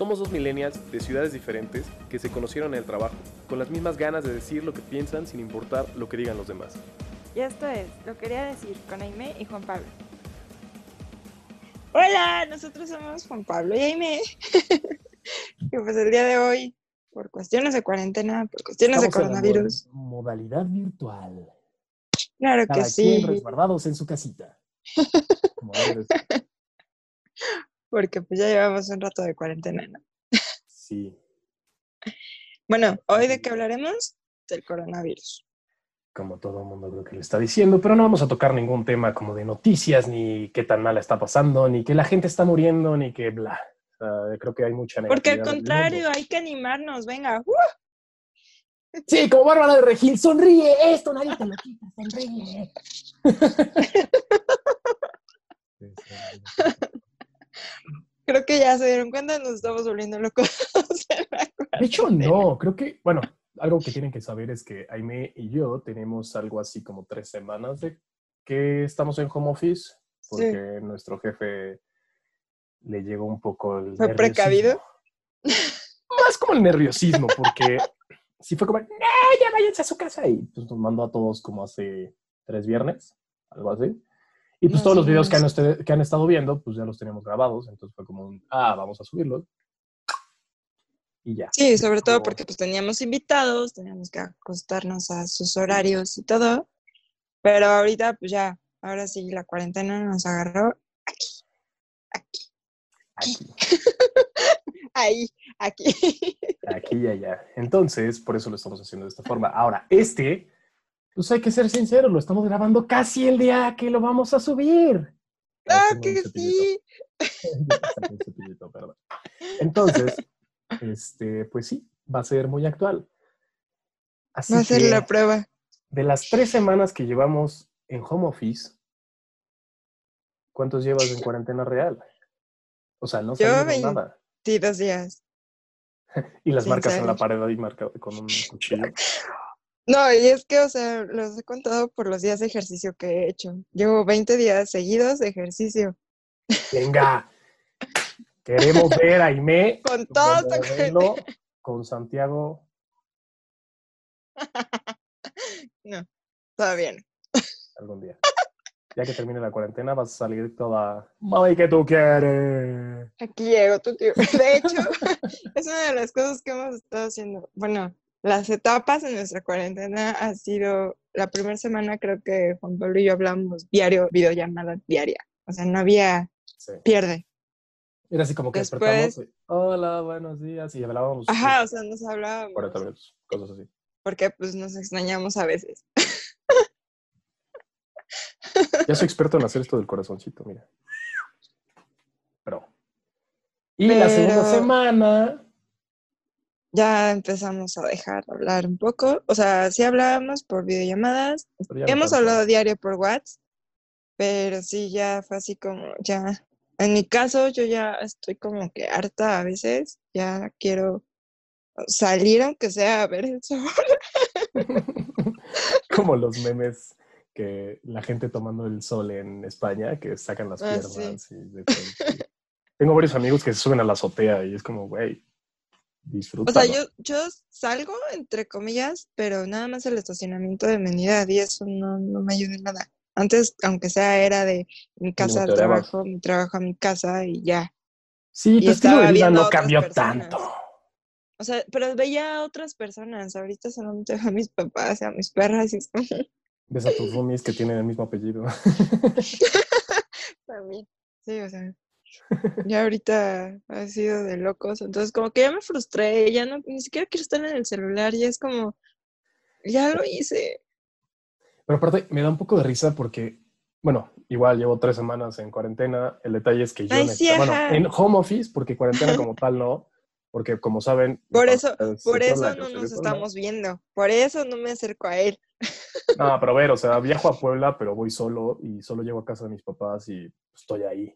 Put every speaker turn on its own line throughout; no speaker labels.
Somos dos millennials de ciudades diferentes que se conocieron en el trabajo, con las mismas ganas de decir lo que piensan sin importar lo que digan los demás.
Y esto es, lo quería decir con Aime y Juan Pablo. Hola, nosotros somos Juan Pablo y Aime. y pues el día de hoy, por cuestiones de cuarentena, por cuestiones de
Estamos en la
coronavirus.
mo- modalidad virtual.
Claro que
Cada
sí,
quien resguardados en su casita. Como de.
Porque pues ya llevamos un rato de cuarentena, ¿no?
Sí.
Bueno, hoy de qué hablaremos? Del coronavirus.
Como todo el mundo creo que lo está diciendo, pero no vamos a tocar ningún tema como de noticias, ni qué tan mal está pasando, ni que la gente está muriendo, ni que bla. Creo que hay mucha
Porque al contrario, hay que animarnos, venga. ¡uh!
Sí, como Bárbara de Regil, sonríe, esto nadie te lo quita, sonríe.
Creo que ya se dieron cuenta, nos estamos volviendo locos.
De hecho, no, creo que, bueno, algo que tienen que saber es que Aime y yo tenemos algo así como tres semanas de que estamos en home office, porque nuestro jefe le llegó un poco el
¿Fue
nerviosismo.
precavido?
Más como el nerviosismo, porque sí fue como, no, ya váyanse a su casa, y pues nos mandó a todos como hace tres viernes, algo así. Y pues
Más
todos
o
los videos que han, este- que han estado viendo, pues ya los teníamos grabados, entonces fue como, un, ah, vamos a subirlos. Y ya.
Sí, sobre todo porque pues teníamos invitados, teníamos que acostarnos a sus horarios y todo. Pero ahorita pues ya, ahora sí la cuarentena nos agarró aquí, aquí,
Aquí.
ahí, aquí.
Aquí y allá. Entonces, por eso lo estamos haciendo de esta forma. Ahora, este, pues hay que ser sinceros, lo estamos grabando casi el día que lo vamos a subir.
¡Ah, que sí!
Entonces, este, pues sí, va a ser muy actual. Así
Va a ser
que,
la prueba.
de las tres semanas que llevamos en home office, ¿cuántos llevas en cuarentena real? O sea, no sabemos nada.
Sí, dos días.
Y las
sin
marcas en la pared ahí marcado con un cuchillo.
No, y es que, o sea, los he contado por los días de ejercicio que he hecho. Llevo 20 días seguidos de ejercicio.
Venga, queremos ver a Aime
Con todo
modelo con Santiago.
No, todavía no.
algún día. Ya que termine la cuarentena, vas a salir toda. Mami, que tú quieres?
Aquí llego, tu tío. De hecho, es una de las cosas que hemos estado haciendo. Bueno, las etapas en nuestra cuarentena ha sido, la primera semana creo que Juan Pablo y yo hablamos diario, videollamada diaria. O sea, no había
Sí.
pierde.
Era así como que
Después-
despertamos. y, Hola, buenos días. Y hablábamos.
Ajá, o sea, nos hablábamos.
40 minutos, cosas así.
Porque pues nos extrañamos a veces.
Ya soy experto en hacer esto del corazoncito, mira. Pero. Y la segunda
Pero-
semana.
Ya empezamos a dejar de hablar un poco. O sea, sí hablábamos por videollamadas. Hemos hablado diario por WhatsApp, pero sí ya fue así como, ya, en mi caso yo ya estoy como que harta a veces, ya quiero salir aunque sea a ver el sol.
Como los memes que la gente tomando el sol en España, que sacan las
Ah,
piernas. y de. Tengo varios amigos que se suben a la azotea y es como, güey,
O sea, yo, yo salgo, entre comillas, pero nada más el estacionamiento de mi unidad y eso no, no me ayuda en nada. Antes, aunque sea, era de mi casa al trabajo, mi trabajo a mi casa y ya.
Sí,
y
tu estilo de vida no cambió
personas.
tanto.
O sea, pero veía a otras personas. Ahorita solamente veo a mis papás y a mis perras y
Ves a tus roomies que tienen el mismo apellido.
También. Sí, o sea, ya ahorita ha sido de locos. Entonces, como que ya me frustré, ya no, ni siquiera quiero estar en el celular, ya es como, ya lo hice.
Pero aparte, me da un poco de risa porque, bueno, igual llevo tres semanas en cuarentena. El detalle es que yo,
Ay,
en
sí,
bueno, en home office, porque cuarentena como tal no, porque como saben...
Por eso,
es
por eso no nos estamos viendo, por eso no me acerco a él.
No, pero a ver, o sea, viajo a Puebla, pero voy solo y solo llego a casa de mis papás y estoy ahí.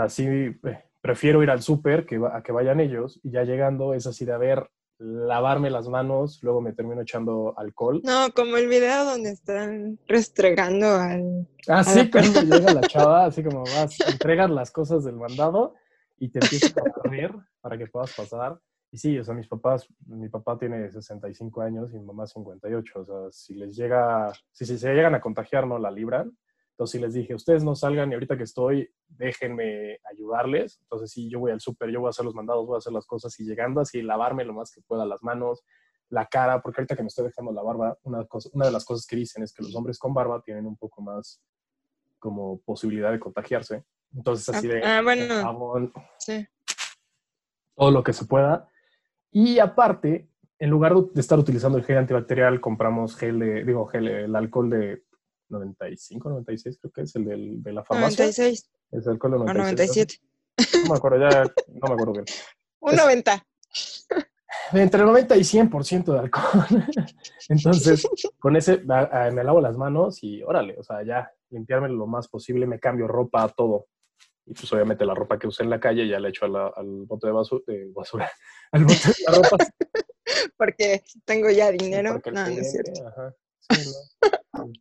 O sea, sí, eh, prefiero ir al súper que a que vayan ellos y ya llegando es así de, a ver, lavarme las manos, luego me termino echando alcohol.
No, como el video donde están restregando al...
Ah, sí,
la
cuando llega la chava, así como vas, entregas las cosas del mandado y te empiezas a barrer para que puedas pasar. Y sí, o sea, mis papás, mi papá tiene 65 años y mi mamá 58. O sea, si les llega, si, si se llegan a contagiar, no la libran. Entonces, sí les dije, ustedes no salgan y ahorita que estoy, déjenme ayudarles. Entonces, sí, yo voy al súper, yo voy a hacer los mandados, voy a hacer las cosas y llegando así, lavarme lo más que pueda las manos, la cara, porque ahorita que me estoy dejando la barba, una, cosa, una de las cosas que dicen es que los hombres con barba tienen un poco más como posibilidad de contagiarse. Entonces, así de
Ah, bueno.
jabón,
Sí.
todo lo que se pueda. Y aparte, en lugar de estar utilizando el gel antibacterial, compramos gel de, digo, gel, el alcohol de 95, 96, creo que es el del- de la farmacia.
96
Es el
o
97.
97.
No me acuerdo, ya no me acuerdo bien.
Un 90.
Entre 90 y 100% de alcohol. Entonces, con ese a- a- me lavo las manos y órale, o sea, ya limpiarme lo más posible, me cambio ropa, todo. Y pues obviamente la ropa que usé en la calle ya la echo a la- al bote de basura, de basura, al bote de la ropa.
Porque tengo ya dinero. No, no es cierto.
ajá, sí, ¿no?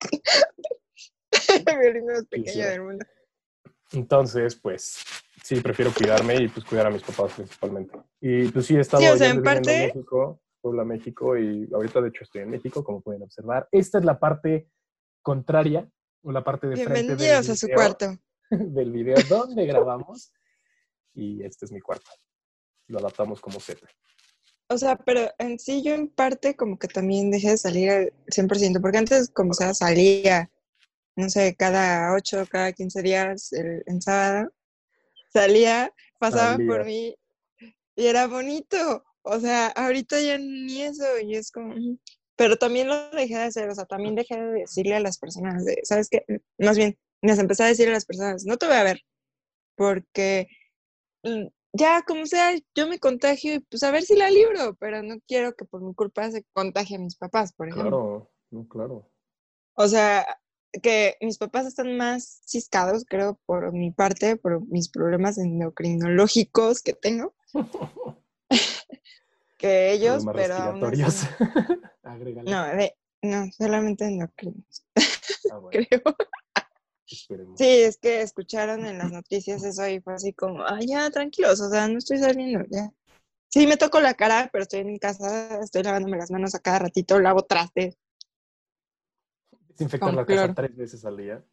El violín más pequeño
Quisiera.
del mundo.
Entonces, pues sí, prefiero cuidarme y pues cuidar a mis papás principalmente. Y pues sí, he estado
Sí, o sea, en parte-
México, Puebla, México, y ahorita de hecho estoy en México, como pueden observar. Esta es la parte contraria, o la parte de frente del
Bienvenidos a su
video-
cuarto.
del video donde grabamos. Y este es mi cuarto. Lo adaptamos como set.
O sea, pero en sí yo en parte como que también dejé de salir al 100%, porque antes como sea salía, no sé, cada 8, cada 15 días el- en sábado, salía, pasaban por
Salía.
mí y era bonito. O sea, ahorita ya ni eso, y es como... mm. Pero también lo dejé de hacer, o sea, también dejé de decirle a las personas, de, ¿sabes qué? Más bien, les empecé a decir a las personas, no te voy a ver, porque mm, ya como sea, yo me contagio y pues a ver si la libro, pero no quiero que por mi culpa se contagie a mis papás, por ejemplo.
Claro, no, claro.
O sea, que mis papás están más ciscados, creo, por mi parte, por mis problemas endocrinológicos que tengo, que ellos, pero aún así- no, de- no, solamente endocrinos,
Ah, bueno,
creo.
Esperemos.
Sí, es que escucharon en las noticias eso y fue así como, ay, ya, tranquilos, o sea, no estoy saliendo, ya. Sí, me toco la cara, pero estoy en mi casa, estoy lavándome las manos a cada ratito, lavo trastes,
Desinfectar la casa tres veces al día.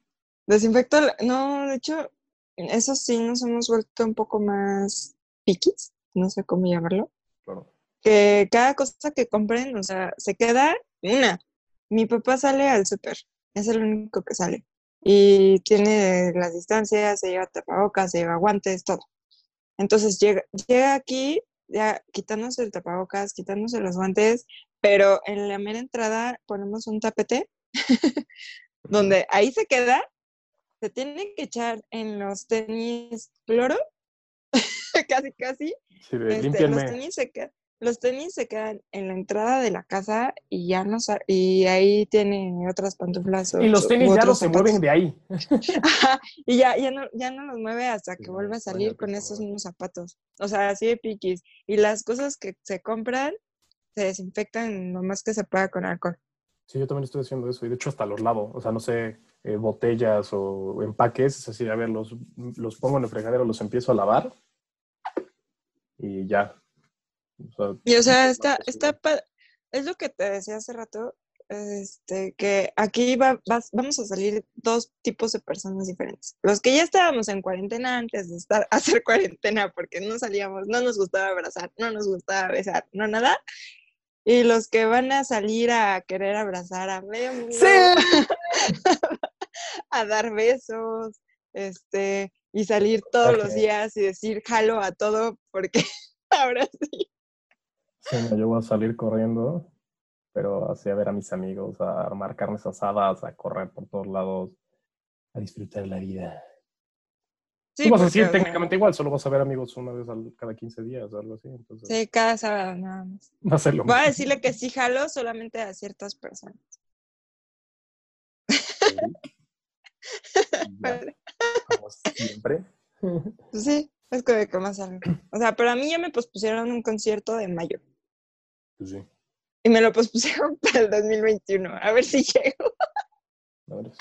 desinfecto, no, de hecho, eso sí nos hemos vuelto un poco más piquis, no sé cómo llamarlo,
Claro.
que cada cosa que compren, o sea, se queda una. Mi papá sale al súper, es el único que sale. Y tiene las distancias, se lleva tapabocas, se lleva guantes, todo. Entonces llega, llega aquí, ya quitándose el tapabocas, quitándose los guantes, pero en la mera entrada ponemos un tapete donde ahí se queda, se tiene que echar en los tenis cloro, casi, casi,
Sí,
este, los, tenis se quedan, los tenis se quedan en la entrada de la casa y ya no y ahí tiene otras pantuflas. o-
Y los tenis ya no se
zapatos.
mueven de ahí.
Ajá, y ya, ya, no, ya no los mueve hasta
Sí,
que
no,
vuelva a salir con esos mismos zapatos. O sea, así de piquis. Y las cosas que se compran se desinfectan lo más que se pueda con alcohol.
Sí, yo también estoy haciendo eso. Y de hecho hasta los lavo. O sea, no sé, eh, botellas o empaques. Es así, a ver, los, los pongo en el fregadero, los empiezo a lavar. Y ya. O sea,
Y o sea, está, está pa- es lo que te decía hace rato, este, que aquí va, vas- vamos a salir dos tipos de personas diferentes. Los que ya estábamos en cuarentena antes de estar hacer cuarentena, porque no salíamos, no nos gustaba abrazar, no nos gustaba besar, no nada. Y los que van a salir a querer abrazar a medio mundo, a dar besos, este, y salir todos los días y decir jalo a todo, porque ahora sí.
Sí, yo voy a salir corriendo, pero así a ver a mis amigos, a armar carnes asadas, a correr por todos lados, a disfrutar la vida.
Sí,
Tú vas a decir técnicamente igual, solo vas a ver amigos una vez al- cada 15 días o algo así. Entonces,
Sí, cada sábado nada más.
va a ser lo
Voy a decirle que sí jalo solamente a ciertas personas.
Ya, como siempre.
Pues sí, es que que más algo. O sea, pero a mí ya me pospusieron un concierto de mayo
Pues sí,
y me lo pospusieron para el 2021. A ver si llego.
verdad es.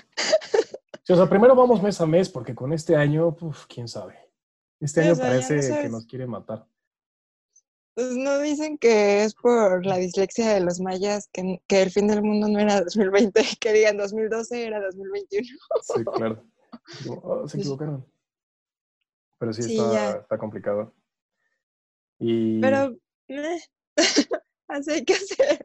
Sí, o sea, primero vamos mes a mes, porque con este año, pues, quién sabe. Este año
no
parece que nos quiere matar.
Pues no dicen que es por la dislexia de los mayas, que, que el fin del mundo no era 2020, que digan 2012 era 2021.
Sí, claro. "Oh, se
Pues-
equivocaron. Pero sí,
Sí,
está, complicado. Y
Pero, eh, así hay que hacer.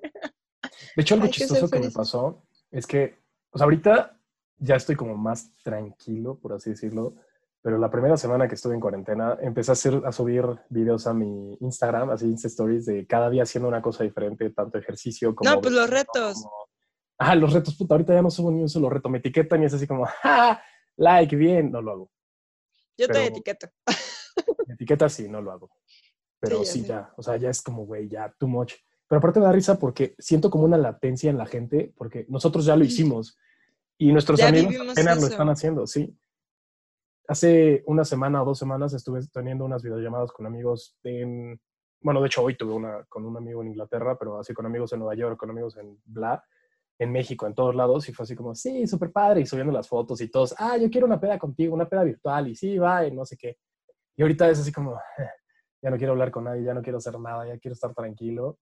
de hecho, algo
hay
chistoso que me pasó es que, o sea, ahorita ya estoy como más tranquilo, por así decirlo. Pero la primera semana que estuve en cuarentena, empecé a, hacer, a subir videos a mi Instagram, así Insta Stories, de cada día haciendo una cosa diferente, tanto ejercicio como...
No, pues los retos.
como- Ah, los retos, puta, ahorita ya no subo ni un solo reto. Me etiquetan y es así como, ¡ja! Like, bien, no lo hago.
Yo te etiqueto.
Me etiquetas sí, no lo hago. Pero
Sí,
sí, ya, o sea, ya es como, güey, ya, too much. Pero aparte me da risa porque siento como una latencia en la gente, porque nosotros ya lo hicimos y nuestros
Ya
amigos apenas lo
eso.
están haciendo, sí. Hace una semana o dos semanas estuve teniendo unas videollamadas con amigos en, bueno, de hecho hoy tuve una con un amigo en Inglaterra, pero así con amigos en Nueva York, con amigos en Bla, en México, en todos lados, y fue así como, sí, súper padre, y subiendo las fotos y todos, ah, yo quiero una peda contigo, una peda virtual, y sí, va, y no sé qué. Y ahorita es así como, ya no quiero hablar con nadie, ya no quiero hacer nada, ya quiero estar tranquilo.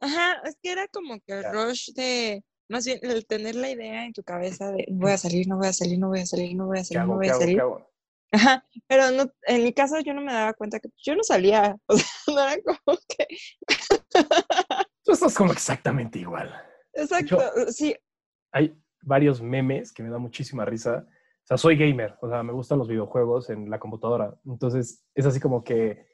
Ajá, es que era como que el rush de, más bien, el tener la idea en tu cabeza de voy a salir, no voy a salir, no voy a salir, no voy a
¿Qué
salir, no voy
¿Qué
a salir.
hago?
Ajá, pero no, en mi caso yo no me daba cuenta que yo no salía, o sea, no era como que,
Tú estás como exactamente igual.
exacto, sí,
Hay varios memes que me dan muchísima risa. O sea, soy gamer, o sea, me gustan los videojuegos en la computadora. Entonces, es así como que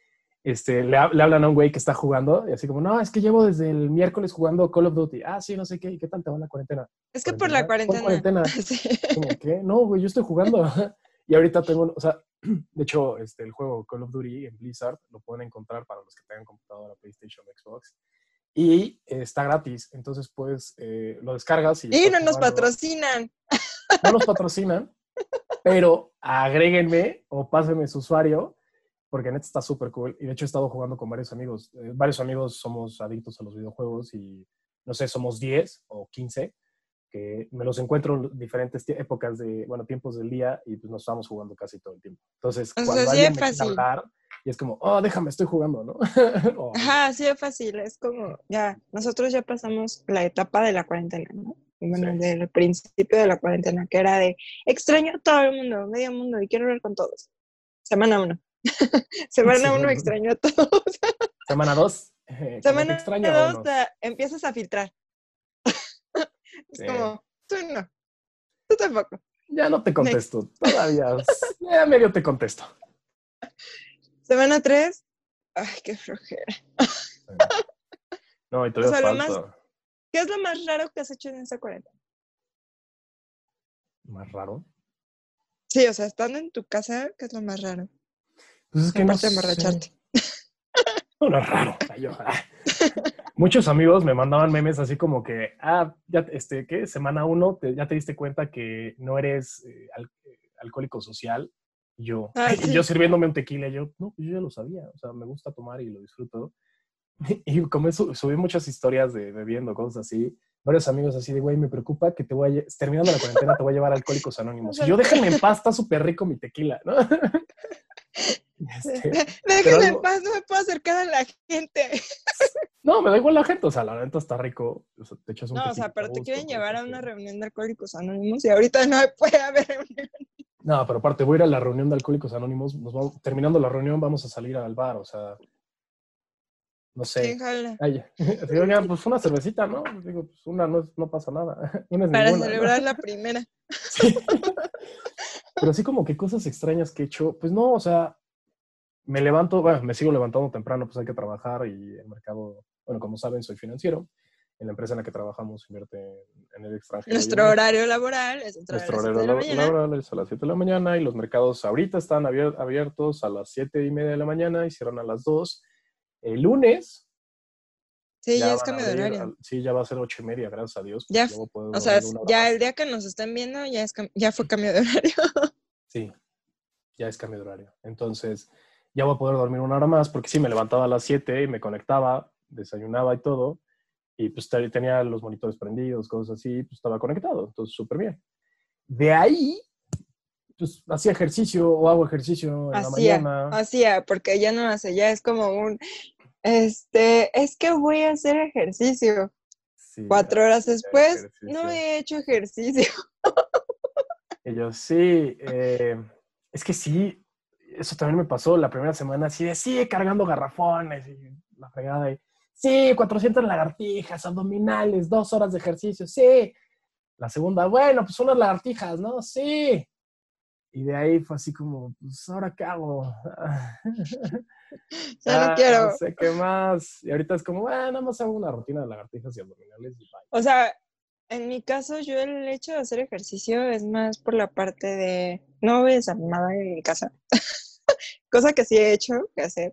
este, le, le hablan a un güey que está jugando y así como, no, es que llevo desde el miércoles jugando Call of Duty. Ah, sí, no sé qué. ¿Y qué tal te va la cuarentena?
es que por la
¿Cuál
cuarentena,
cuarentena?
sí,
Como, ¿qué? No, güey, yo estoy jugando. y ahorita tengo, o sea, de hecho, este, el juego Call of Duty en Blizzard lo pueden encontrar para los que tengan computadora, PlayStation, Xbox. Y eh, está gratis, entonces pues eh, lo descargas y...
y no nos patrocinan,
No nos patrocinan, pero agréguenme o pásenme su usuario, porque neta está súper cool. Y de hecho he estado jugando con varios amigos. Eh, varios amigos somos adictos a los videojuegos y no sé, somos 10 o 15 que me los encuentro en diferentes épocas de, bueno, tiempos del día y pues nos estamos jugando casi todo el tiempo. Entonces,
O sea,
cuando
sí
alguien
es
me quiere hablar y es como, oh, déjame, estoy jugando, ¿no? O-
ajá, así de fácil, es como, ya, nosotros ya pasamos la etapa de la cuarentena, ¿no? Bueno,
Sí.
del principio de la cuarentena, que era de extraño a todo el mundo, medio mundo, y quiero hablar con todos. Semana uno. Semana
Semana
uno
uno.
extraño a todos.
Semana 2. te
Semana
extraño,
dos
vámonos.
te empiezas a filtrar. es
Sí.
como, tú no, tú tampoco.
Ya no te contesto, todavía. ya medio te contesto.
Semana tres, ay, qué flojera.
No, y todavía
sea, lo más-
falta.
¿Qué es lo más raro que has hecho en esta cuarentena?
Más raro.
Sí, o sea, estando en tu casa, ¿qué es lo más raro?
Pues es que no
de emborracharte.
No, no es raro. Yo, ah. Muchos amigos me mandaban memes así como que, ah, ya, este, ¿qué? Semana uno, te- ya te diste cuenta que no eres eh, al- alcohólico social. Yo,
Ah,
y yo sirviéndome un tequila, yo, no, yo ya lo sabía. O sea, me gusta tomar y lo disfruto. Y como eso, subí muchas historias de bebiendo, cosas así. Varios amigos así de, güey, me preocupa que te voy a, terminando la cuarentena, te voy a llevar a Alcohólicos Anónimos. Y yo, déjenme en paz, está súper rico mi tequila, ¿no? Este,
Déjenme en paz, no me puedo acercar a la gente.
No, me da igual la gente, o sea, la neta está rico. O sea, te echas un
No, o sea, pero te quieren llevar a
pues,
una
sí.
reunión de alcohólicos anónimos y ahorita no puede haber reunión.
No, pero aparte, voy a ir a la reunión de Alcohólicos Anónimos. Nos vamos, terminando la reunión, vamos a salir al bar, o sea. No sé. Oigan, pues una cervecita, ¿no? Digo, pues una no, no pasa nada. Una
Para
ninguna, ¿no?
celebrar la primera.
Sí. Pero así como que cosas extrañas que he hecho, pues no, o sea, me levanto, bueno, me sigo levantando temprano, pues hay que trabajar y el mercado, bueno, como saben, soy financiero. En la empresa en la que trabajamos invierte en, el extranjero.
Nuestro horario laboral es entrar
Nuestro horario
la
laboral es a las 7 de la mañana y los mercados ahorita están abier- abiertos a las 7 y media de la mañana y cierran a las 2. El lunes.
Sí, ya, es
van a
cambio de horario.
sí, ya va a ser 8 y media, gracias a Dios.
Ya
puedo
O sea, ya el día que nos estén viendo ya, es ya fue cambio de horario.
Sí, ya es cambio de horario. Entonces, ya voy a poder dormir una hora más porque sí, me levantaba a las 7 y me conectaba, desayunaba y todo. Y pues te- tenía los monitores prendidos, cosas así, pues estaba conectado. Entonces, súper bien. De ahí, pues hacía ejercicio o hago ejercicio en
Hacía,
la mañana.
hacía, porque ya no hace, ya es como un, este, es que voy a hacer ejercicio.
Sí,
Cuatro horas después, no
ejercicio.
he hecho ejercicio.
Y yo, sí, eh, es que sí, eso también me pasó la primera semana, así de, sí, cargando garrafones y la fregada. Y, sí, 400 lagartijas, abdominales, dos horas de ejercicio, sí. La segunda, bueno, pues unas lagartijas, ¿no? Sí. Y de ahí fue así como, pues, ¿ahora qué hago?
Ya no
Ah,
quiero.
No sé qué más. Y ahorita es como, bueno, nada más hago una rutina de lagartijas y abdominales y bye.
O sea, en mi caso, yo el hecho de hacer ejercicio es más por la parte de no voy desanimada en mi casa. Cosa que sí he hecho que hacer.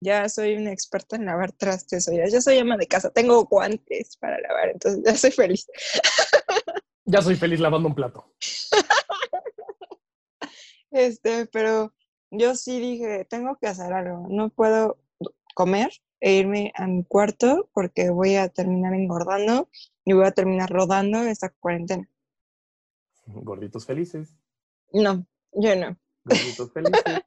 Ya soy una experta en lavar trastes, o ya, ya soy ama de casa, tengo guantes para lavar, entonces ya soy feliz.
Ya soy feliz lavando un plato.
Este, pero yo sí dije, tengo que hacer algo, no puedo comer e irme a mi cuarto porque voy a terminar engordando y voy a terminar rodando esta cuarentena.
Gorditos felices.
No, yo no.
Gorditos felices.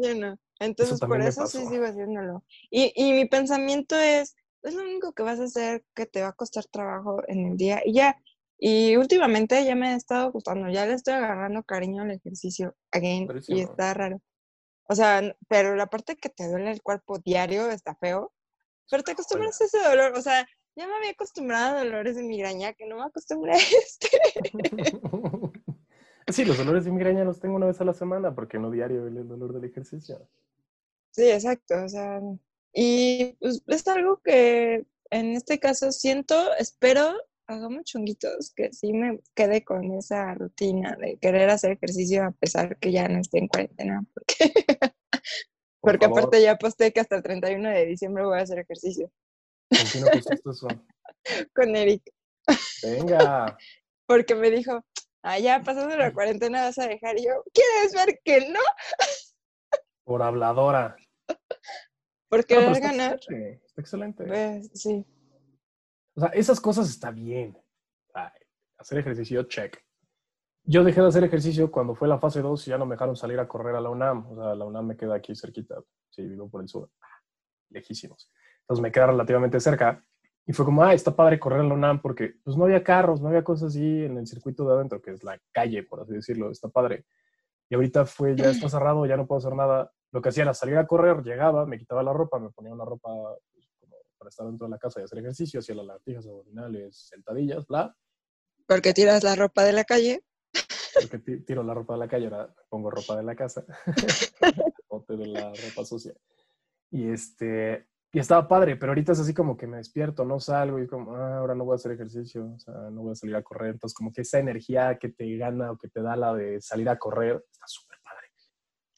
Yo no. Entonces, por eso sí sigo haciéndolo. Y, y mi pensamiento es, es lo único que vas a hacer que te va a costar trabajo en el día y ya. Y últimamente ya me ha estado gustando, ya le estoy agarrando cariño al ejercicio again y está raro. O sea, pero la parte que te duele el cuerpo diario está feo, pero te acostumbras a ese dolor. O sea, ya me había acostumbrado a dolores de migraña, que no me acostumbré a este.
Sí, los dolores de migraña los tengo una vez a la semana porque no diario el el dolor del ejercicio.
Sí, exacto. O sea, y pues, es algo que en este caso siento, espero, hagamos chunguitos, que sí me quede con esa rutina de querer hacer ejercicio a pesar que ya no esté en cuarentena. Porque,
Por
porque aparte ya posté que hasta el 31 de diciembre voy a hacer ejercicio
¿con quién eso?
con Eric.
Venga.
Porque me dijo, ah, ya pasando la cuarentena vas a dejar. Y yo, ¿quieres ver que no?
Por habladora.
Por
No, está
ganar.
excelente, Está excelente.
Pues sí.
O sea, esas cosas está bien. Ay, hacer ejercicio, check. Yo dejé de hacer ejercicio cuando fue la fase 2 y ya no me dejaron salir a correr a la UNAM. O sea, la UNAM me queda aquí cerquita. Sí, vivo por el sur. Ah, Lejísimos. Entonces me queda relativamente cerca. Y fue como, ah, está padre correr a la UNAM porque pues no había carros, no había cosas así en el circuito de adentro, que es la calle, por así decirlo. Está padre. Y ahorita fue, ya está cerrado, ya no puedo hacer nada. Lo que hacía era salir a correr, llegaba, me quitaba la ropa, me ponía una ropa para estar dentro de la casa y hacer ejercicio, hacía las lagartijas abdominales, sentadillas, bla.
Porque tiras la ropa de la calle.
Porque ti- tiro la ropa de la calle, ahora pongo ropa de la casa, bote de la ropa sucia. Y este, y estaba padre, pero ahorita es así como que me despierto, no salgo y como, ah, ahora no voy a hacer ejercicio, o sea, no voy a salir a correr. Entonces, como que esa energía que te gana o que te da la de salir a correr, está súper.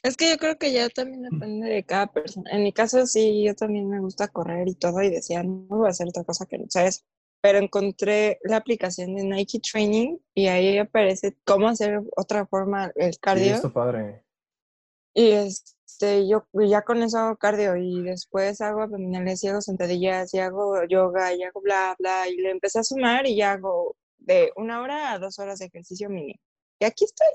Es que yo creo que ya también depende de cada persona. En mi caso, sí, yo también me gusta correr y todo, y decía, no voy a hacer otra cosa que no sea eso. Pero encontré la aplicación de Nike Training y ahí aparece cómo hacer otra forma el
Sí,
cardio.
está padre.
Y este, yo ya con eso hago cardio y después hago abdominales y hago sentadillas y hago yoga y hago bla, bla. Y le empecé a sumar y ya hago de una hora a dos horas de ejercicio mínimo. Y aquí estoy.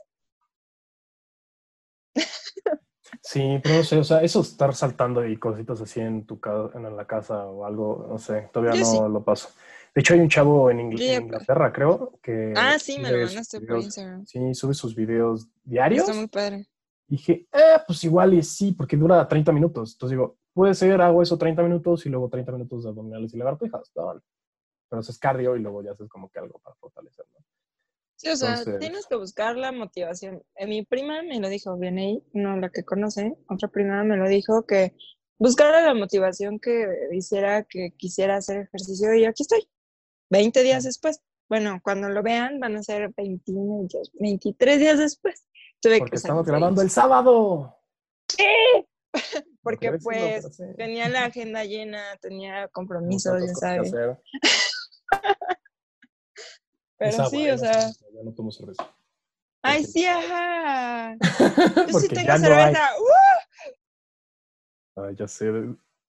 Sí, pero no sé, o sea, eso estar saltando y cositas así en tu ca- en la casa o algo, no sé, todavía
Yo
no
sí.
lo paso. De hecho, hay un chavo en, Ingl- en Inglaterra, creo, que
Ah, sí, me lo
sube sus
mandaste por
videos-
Instagram.
Sí, sube sus videos diarios.
Está muy padre.
Dije, eh, pues igual y sí, porque dura 30 minutos. Entonces digo, puede ser, hago eso 30 minutos y luego 30 minutos de abdominales y lagartijas. Pero eso es cardio y luego ya haces como que algo para fortalecer, ¿no?
Sí, o sea,
Entonces-
tienes que buscar la motivación. Eh, mi prima me lo dijo, viene ahí, no la que conoce, otra prima me lo dijo, que buscara la motivación que hiciera que quisiera hacer ejercicio y aquí estoy, 20 días después. Bueno, cuando lo vean van a ser 21, días, 23 días después. Tuve
Porque
que
estamos grabando el sábado.
Porque
Mujeres, sí,
pues tenía la agenda llena, tenía compromisos, ya sabes. Pero
agua,
sí, o sea,
Ya no tomo cerveza.
ay,
Porque-
sí, ajá. Yo sí tengo
no
cerveza. ¡uh!
Ay, ya sé.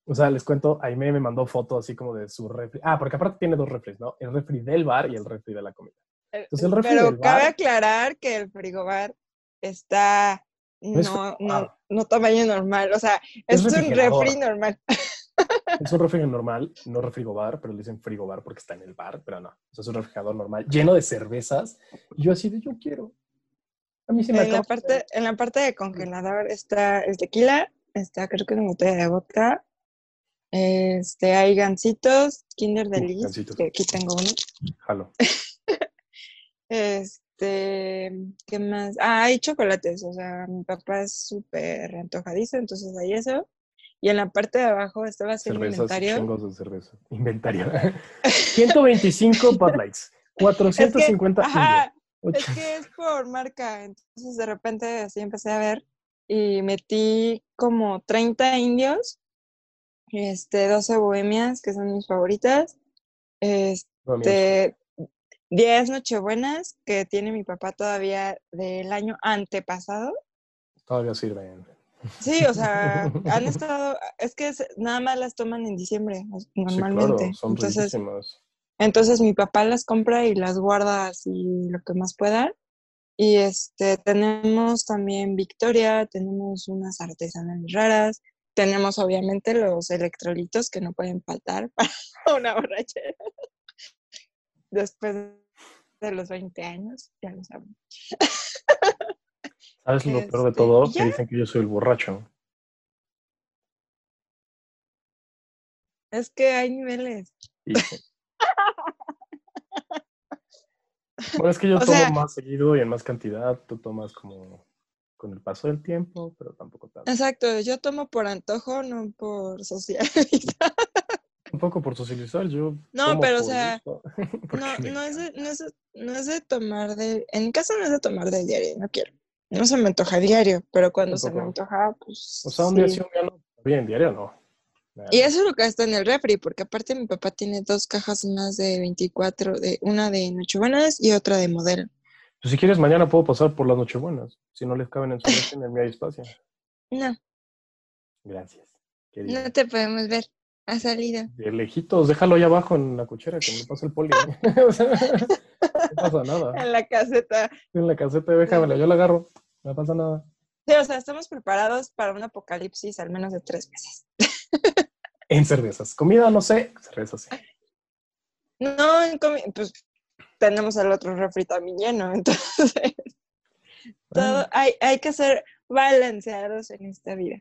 O sea, les cuento, Aime me mandó foto así como de su refri. Ah, porque aparte tiene dos refris, ¿no? El refri del bar y el refri de la comida.
Eh,
Entonces, el refri
Pero
del
cabe
bar-
aclarar que el frigobar está
No
no, no,
frigobar.
no tamaño normal. O sea,
Es
es, un refri normal.
Es un refrigerador normal, no refrigobar, pero le dicen frigobar porque está en el bar, pero no. O sea, es un refrigerador normal, lleno de cervezas. Y yo así de, yo quiero. A mí se me
En la, parte, en la parte de congelador está el tequila, está creo que una botella de vodka. Este, hay gancitos, Kinder
Uh,
Delice,
gancitos.
que aquí tengo uno.
Jalo.
Este, ¿qué más? Ah, hay chocolates, o sea, mi papá es súper antojadizo, entonces hay eso. Y en la parte de abajo estaba así el
Cervezas,
inventario.
chingos de cerveza. Inventario. 125 Bud Lights. 450
Ajá,
India,
es que es por marca, entonces de repente así empecé a ver y metí como 30 indios, este, 12 bohemias, que son mis favoritas,
No,
este, 10 nochebuenas que tiene mi papá todavía del año antepasado.
Todavía sirven.
Sí, o sea, han estado, es que es- nada más las toman en diciembre, o-
Sí,
normalmente.
claro, son
entonces,
riquísimas.
entonces mi papá las compra y las guarda así lo que más pueda. Y este, tenemos también Victoria, tenemos unas artesanales raras, tenemos obviamente los electrolitos que no pueden faltar para una borrachera. Después de los 20 años, ya lo saben.
¿Sabes lo peor de todo?
¿y
Que dicen que yo soy el borracho.
Es que hay niveles.
Hijo. Bueno, es que yo
O
tomo
sea-
más seguido y en más cantidad. Tú tomas como con el paso del tiempo, pero tampoco tanto.
Exacto, yo tomo por antojo, no por socializar.
Un poco por socializar, yo.
No,
tomo
pero, o sea, No, no es, de, no, es de, no es de tomar de... En mi caso no es de tomar de diario, no quiero. No se me antoja diario, pero cuando se me antoja, pues
O sea, un día
sí.
un día no. Bien, diario no.
Y eso es lo que está en el refri, porque aparte mi papá tiene dos cajas más de 24, de, una de Nochebuenas y otra de modelo.
Pues si quieres, mañana puedo pasar por las Nochebuenas. Si no les caben en su refri, en hay espacio.
No,
Gracias. querida.
no te podemos ver. Ha salido.
De lejitos, déjalo ahí abajo en la cochera que me pase el poli. sea, no pasa nada.
En la caseta.
En la caseta, déjamela, yo la agarro. No pasa nada.
Sí, o sea, estamos preparados para un apocalipsis al menos de tres meses.
En cervezas. Comida, no sé. Cervezas, sí.
No, en pues tenemos el otro refri también lleno, entonces todo,
Bueno,
hay, hay que ser balanceados en esta vida.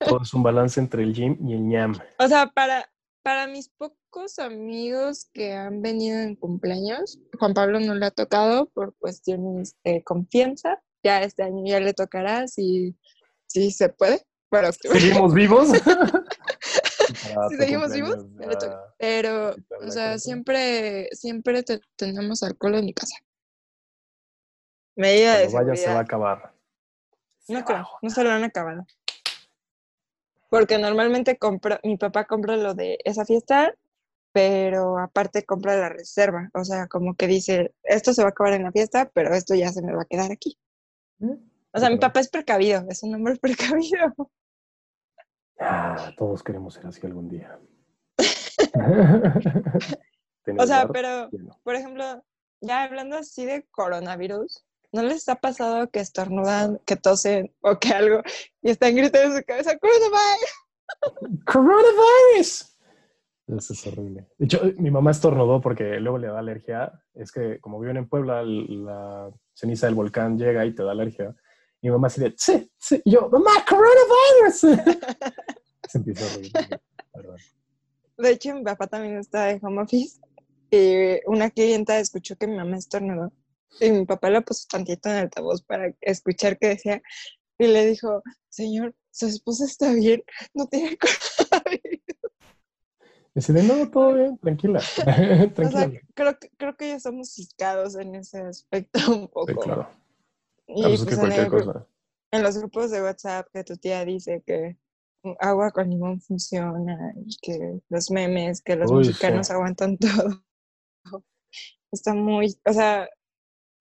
todo es un balance entre el gym y el ñam.
O sea, para, para mis pocos amigos que han venido en cumpleaños, Juan Pablo no le ha tocado por cuestiones de confianza. Ya este año ya le tocará si, si se puede. Para octubre.
¿Seguimos vivos? Para
Si seguimos vivos,
cumpleaños
ya le toca.
ya-
Pero, o sea,
cosa.
siempre, siempre te- tenemos alcohol en mi casa. Medida de
vaya se va a acabar.
No creo, no se lo han acabado. Porque normalmente compra, mi papá compra lo de esa fiesta, pero aparte compra la reserva. O sea, como que dice, esto se va a acabar en la fiesta, pero esto ya se me va a quedar aquí. O sea, mi papá es precavido, es un hombre precavido.
Ah, todos queremos ser así algún día.
O sea, pero, por ejemplo, ya hablando así de coronavirus, ¿no les ha pasado que estornudan, que tosen o que algo y están gritando en su cabeza, coronavirus?
¡Coronavirus! Eso es horrible. De hecho, mi mamá estornudó porque luego le da alergia. Es que como viven en Puebla, la ceniza del volcán llega y te da alergia. Mi mamá así de, sí, sí. Y yo, mamá, coronavirus. Se empieza a reír.
De hecho, mi papá también está de home office y una clienta escuchó que mi mamá estornudó y mi papá la puso tantito en altavoz para escuchar qué decía y le dijo, señor, su esposa está bien, no tiene coronavirus.
De, no, todo bien, tranquila.
O sea,
tranquila.
creo, que- creo que ya estamos ciscados en ese aspecto un poco.
Sí, claro.
Y
Ah, pues es
pues en,
cualquier
el gru-
cosa.
en los grupos de WhatsApp que tu tía dice que agua con limón funciona y que los memes, que los
Uy, sí.
mexicanos aguantan todo. Está muy, o sea,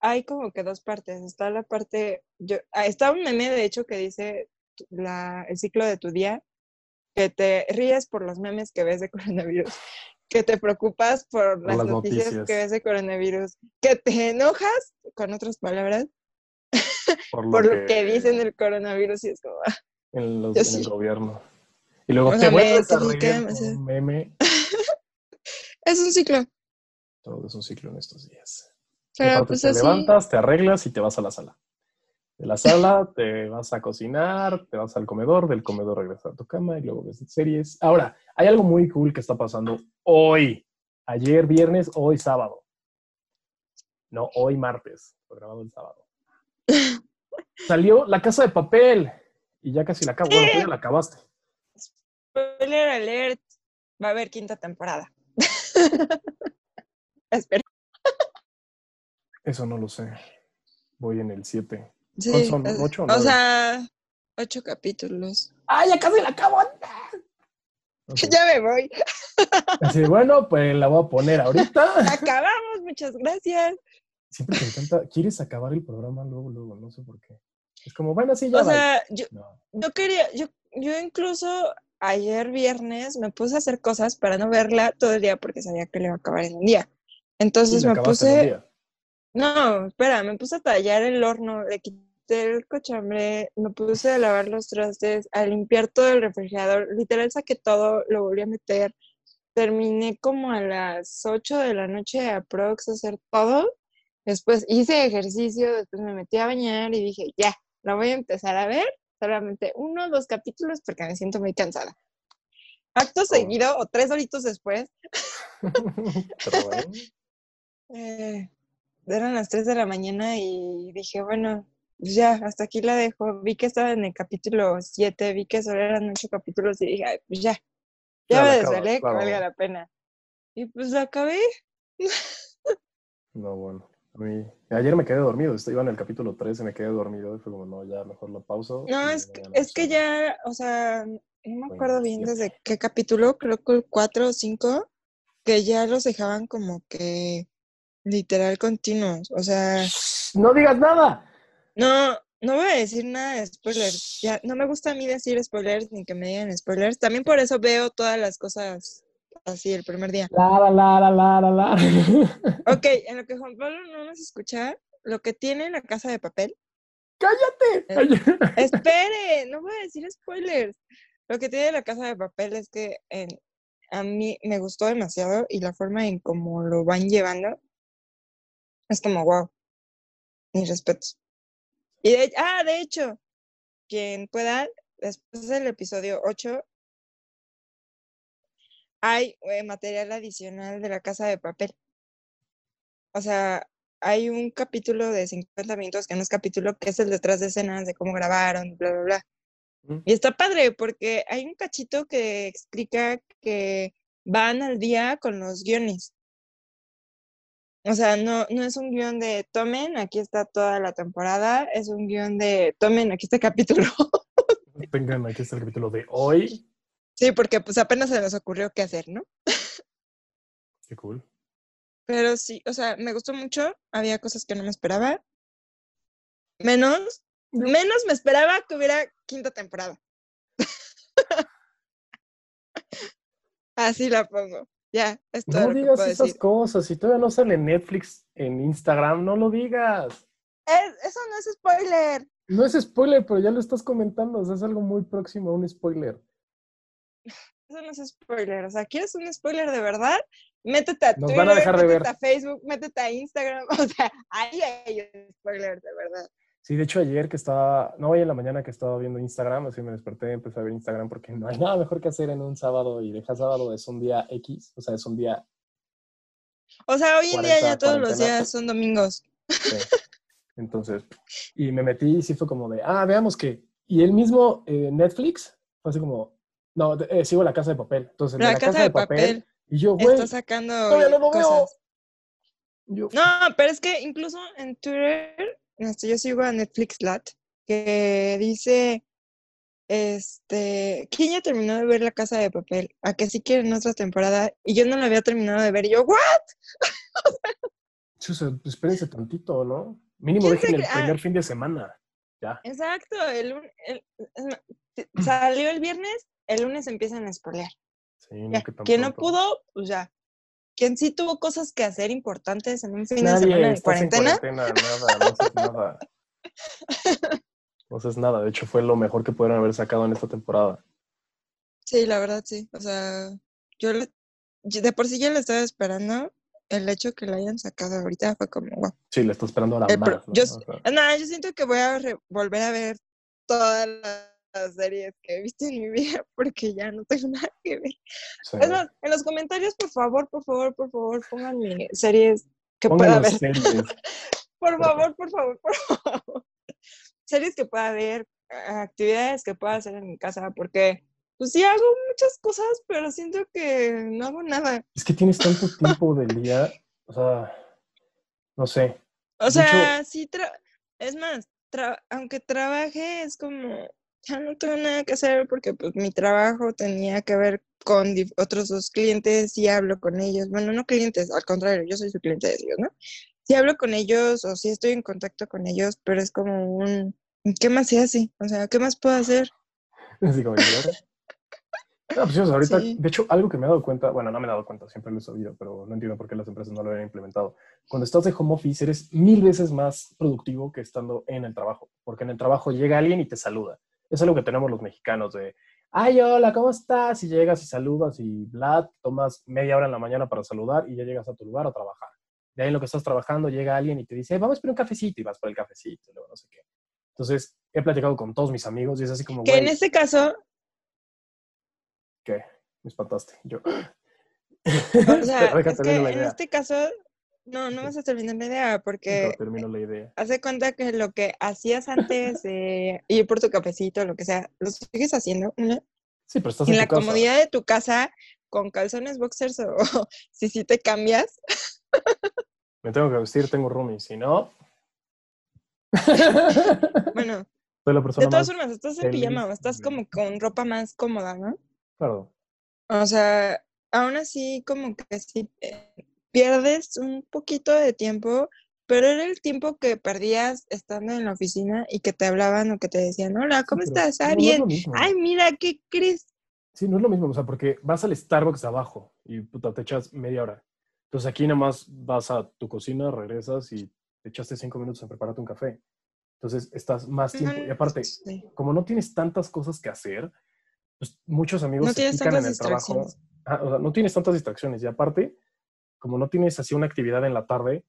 hay como que dos partes. Está la parte, yo, ah, está un meme de hecho que dice la, el ciclo de tu día, que te ríes por los memes que ves de coronavirus, que te preocupas por las,
las
noticias,
noticias.
que ves de coronavirus, que te enojas, con otras palabras,
Por lo,
por lo
que,
dicen el coronavirus y es como, ah,
en, los- en
sí.
el gobierno. Y luego
O
te
sea,
vuelves a reír
demasiado.
un meme.
es un ciclo.
Todo es un ciclo en estos días.
Pero pues
te
así,
levantas, te arreglas y te vas a la sala. De la sala te vas a cocinar, te vas al comedor, del comedor regresas a tu cama y luego ves series. Ahora, hay algo muy cool que está pasando hoy. Ayer viernes, hoy sábado. No, hoy martes. Fue grabado el sábado. Salió La Casa de Papel y ya casi la acabo. Bueno, tú ya la acabaste.
spoiler alert, va a haber quinta temporada. Espera.
Eso no lo sé. Voy en el 7.
Sí,
son? ¿Ocho o
sea, ocho capítulos.
¡Ah, ya casi la acabo!
Ya me voy.
Así, bueno, pues la voy a poner ahorita.
Acabamos, muchas gracias.
Siempre te encanta, quieres acabar el programa luego, luego, no sé por qué. Es como, bueno, sí, ya.
O sea, yo,
No.
yo quería, yo, yo incluso ayer viernes me puse a hacer cosas para no verla todo el día porque sabía que le iba a acabar en un día. Entonces me
acabaste en un
puse,
día.
No, espera, me puse a tallar el horno, le quité el cochambre, me puse a lavar los trastes, a limpiar todo el refrigerador, literal saqué todo, lo volví a meter, terminé como a las 8 de la noche a prox hacer todo, después hice ejercicio, después me metí a bañar y dije, ya, la voy a empezar a ver, solamente uno o dos capítulos porque me siento muy cansada. Acto seguido o tres horitos después, eh, eran las 3 de la mañana y dije, bueno, pues ya, hasta aquí la dejo. Vi que estaba en el capítulo 7, vi que solo eran 8 capítulos y dije, "Ay, pues ya, ya
Ya
me desvelé, que valga la pena. Y pues la acabé.
no, bueno. A mí, ayer me quedé dormido, iba en el capítulo 13, me quedé dormido y fue como, no, ya mejor lo pauso.
No, es que, es que ya, o sea, no me acuerdo bien desde qué capítulo, creo que el 4 o 5, que ya los dejaban como que literal continuos. O sea,
¡No digas nada!
No, no voy a decir nada de spoilers. Ya, no me gusta a mí decir spoilers ni que me digan spoilers. También por eso veo todas las cosas así el primer día.
La, la, la, la, la, la.
Ok, en lo que Juan Pablo no nos escucha, lo que tiene la casa de papel.
¡Cállate!
Espere, no voy a decir spoilers. Lo que tiene la casa de papel es que en- a mí me gustó demasiado y la forma en cómo lo van llevando es como wow. Mis respetos. Y de, ah, de hecho, quien pueda, después del episodio 8, hay eh, material adicional de la casa de papel. O sea, hay un capítulo de 50 minutos, que no es capítulo, que es el detrás de escenas de cómo grabaron, bla, bla, bla.
Mm.
Y está padre porque hay un cachito que explica que van al día con los guiones. O sea, no, no es un guion de tomen, aquí está toda la temporada, es un guion de tomen, aquí está el capítulo.
Tengan, aquí está el capítulo de hoy.
sí, porque pues apenas se nos ocurrió qué hacer, ¿no?
Qué cool.
Pero sí, o sea, me gustó mucho, había cosas que no me esperaba. Menos, menos me esperaba que hubiera quinta temporada. Así la pongo. Ya, es todo
No
lo
digas esas
decir.
cosas. Si todavía no sale Netflix en Instagram, no lo digas.
Es- eso no es spoiler.
No es spoiler, pero ya lo estás comentando. O sea, es algo muy próximo a un spoiler.
Eso no es spoiler. O sea, ¿quieres un spoiler de verdad? Métete a
Nos
Twitter,
van a dejar de
métete
ver.
a Facebook, métete a Instagram. O sea, ahí hay un spoiler de verdad.
Sí, de hecho ayer que estaba, no hoy en la mañana que estaba viendo Instagram, así me desperté, empecé a ver Instagram porque no hay nada mejor que hacer en un sábado y deja sábado es un día X, o sea, es un día
O sea, hoy en día
40,
ya todos los
40.
días son domingos.
Sí. Entonces, y me metí y sí fue como de, ah, veamos que. Y el mismo eh, Netflix fue así como, no, eh, sigo la casa de papel. Entonces,
La casa de papel
Y yo, güey,
está sacando
todavía no lo veo.
cosas.
yo,
No, pero es que incluso en Twitter, este, yo sigo a Netflix Lat, que dice, este, ¿quién ya terminó de ver La Casa de Papel? ¿A que sí quieren otra temporada? Y yo no la había terminado de ver. Y yo, ¿what?
espérense tantito, ¿no? Mínimo
¿Quién
dejen el
cre- ah.
primer fin de semana. Ya.
Exacto, el, el- t- salió el viernes, el lunes empiezan a spoilear.
Sí, no,
Ya,
que tan
Quien no pudo, pues ya. Quien sí tuvo cosas que hacer importantes en un fin de
Nadie
semana de
estás en
cuarentena,
cuarentena, nada, no haces nada. No es nada, de hecho fue lo mejor que pudieron haber sacado en esta temporada.
Sí, la verdad, sí. O sea, yo, le- de por sí ya lo estaba esperando. El hecho que lo hayan sacado ahorita fue como, wow.
Sí, le está esperando
pro-
más. ¿no?
yo
O
s-
sea,
No, yo siento que voy a re- volver a ver todas las series que he visto en mi vida porque ya no tengo nada que ver.
sí.
Es más, en los comentarios, por favor, por favor, por favor, pónganme series que pueda ver.
series.
Por favor, por favor, por favor. Series que pueda ver, a- actividades que pueda hacer en mi casa, porque pues sí hago muchas cosas, pero siento que no hago nada.
Es que tienes tanto tiempo del día, o sea, no sé.
O sea, sí, tra- es más, tra- aunque trabaje, es como, ya no tengo nada que hacer porque pues mi trabajo tenía que ver con otros dos clientes y hablo con ellos. Bueno, no clientes, al contrario, yo soy su cliente de ellos, ¿no? Sí hablo con ellos o sí estoy en contacto con ellos, pero es como un, ¿qué más se hace? O sea, ¿qué más puedo hacer?
Así como. No, pues ahorita,
Sí.
de hecho, algo que me he dado cuenta, bueno, no me he dado cuenta, siempre lo he sabido, pero no entiendo por qué las empresas no lo habían implementado. Cuando estás de home office, eres mil veces más productivo que estando en el trabajo, porque en el trabajo llega alguien y te saluda. Es algo que tenemos los mexicanos de, ay, hola, ¿cómo estás? Y llegas y saludas y bla, tomas media hora en la mañana para saludar y ya llegas a tu lugar a trabajar. De ahí en lo que estás trabajando llega alguien y te dice, vamos por un cafecito y vas por el cafecito, y luego no sé qué. Entonces, he platicado con todos mis amigos y es así como,
Que en este caso,
¿qué? Me espantaste. Yo.
o sea, es que en este caso, no, no vas a terminar la idea porque
termino la idea.
Haz de cuenta que lo que hacías antes de ir por tu cafecito, lo que sea, lo sigues haciendo una,
Sí, pero estás
en
en
la
casa.
comodidad de tu casa, con calzones boxers o si sí te cambias.
Me tengo que vestir, tengo roomies. Si no,
Bueno,
soy la persona
de todas formas, estás en
feliz
pijama o estás como con ropa más cómoda, ¿no?
Claro.
O sea, aún así como que sí eh, pierdes un poquito de tiempo, pero era el tiempo que perdías estando en la oficina y que te hablaban o que te decían, hola, ¿cómo
Sí,
estás? Ah,
no, no es
bien.
lo mismo.
Ay, mira, ¿qué crees?
Sí, no es lo mismo. O sea, porque vas al Starbucks abajo y puta, te echas media hora. Entonces aquí nada más vas a tu cocina, regresas y te echaste cinco minutos en prepararte un café. Entonces estás más tiempo. Y
Mm,
aparte,
sí.
como no tienes tantas cosas que hacer, pues muchos amigos
No
se pican en el trabajo. Ah, o sea, no tienes tantas distracciones. Y aparte, como no tienes así una actividad en la tarde,